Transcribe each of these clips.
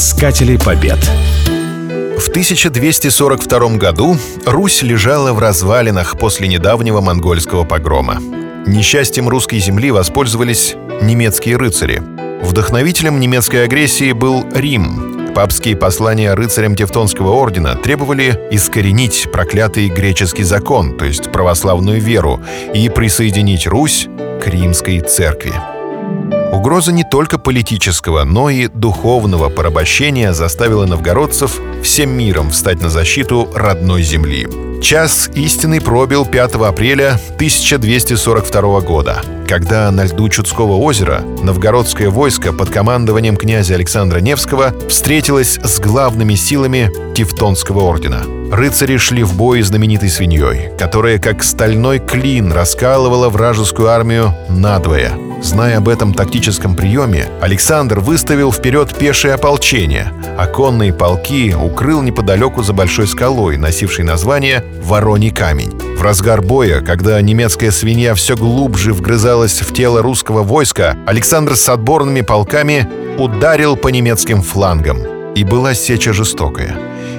Искатели побед. В 1242 году Русь лежала в развалинах после недавнего монгольского погрома. Несчастьем русской земли воспользовались немецкие рыцари. Вдохновителем немецкой агрессии был Рим. Папские послания рыцарям Тевтонского ордена требовали искоренить проклятый греческий закон, то есть православную веру, и присоединить Русь к римской церкви. Угроза не только политического, но и духовного порабощения заставила новгородцев всем миром встать на защиту родной земли. Час истины пробил 5 апреля 1242 года, когда на льду Чудского озера новгородское войско под командованием князя Александра Невского встретилось с главными силами Тевтонского ордена. Рыцари шли в бой знаменитой свиньей, которая как стальной клин раскалывала вражескую армию надвое – Зная об этом тактическом приеме, Александр выставил вперед пешее ополчение, а конные полки укрыл неподалеку за большой скалой, носившей название «Вороний камень». В разгар боя, когда немецкая свинья все глубже вгрызалась в тело русского войска, Александр с отборными полками ударил по немецким флангам. И была сеча жестокая.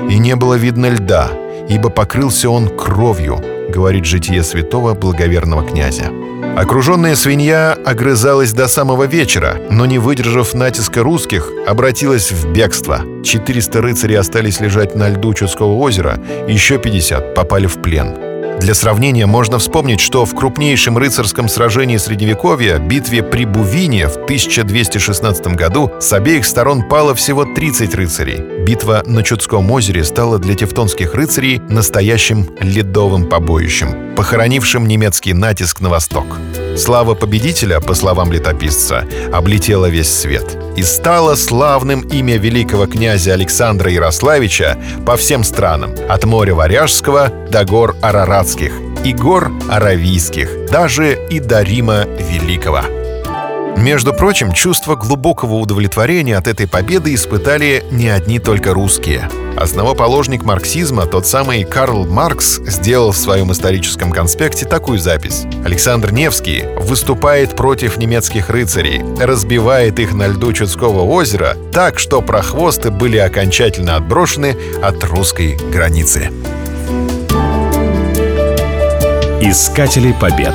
И не было видно льда, ибо покрылся он кровью, говорит житие святого благоверного князя. Окруженная свинья огрызалась до самого вечера, но не выдержав натиска русских, обратилась в бегство. 400 рыцарей остались лежать на льду Чудского озера, еще 50 попали в плен. Для сравнения можно вспомнить, что в крупнейшем рыцарском сражении Средневековья, битве при Бувине в 1216 году, с обеих сторон пало всего 30 рыцарей. Битва на Чудском озере стала для тевтонских рыцарей настоящим ледовым побоищем, похоронившим немецкий натиск на восток. Слава победителя, по словам летописца, облетела весь свет. И стало славным имя великого князя Александра Ярославича по всем странам, от моря Варяжского до гор Араратских и гор Аравийских, даже и до Рима Великого. Между прочим, чувство глубокого удовлетворения от этой победы испытали не одни только русские. Основоположник марксизма, тот самый Карл Маркс, сделал в своем историческом конспекте такую запись. Александр Невский выступает против немецких рыцарей, разбивает их на льду Чудского озера так, что прохвосты были окончательно отброшены от русской границы. Искатели побед.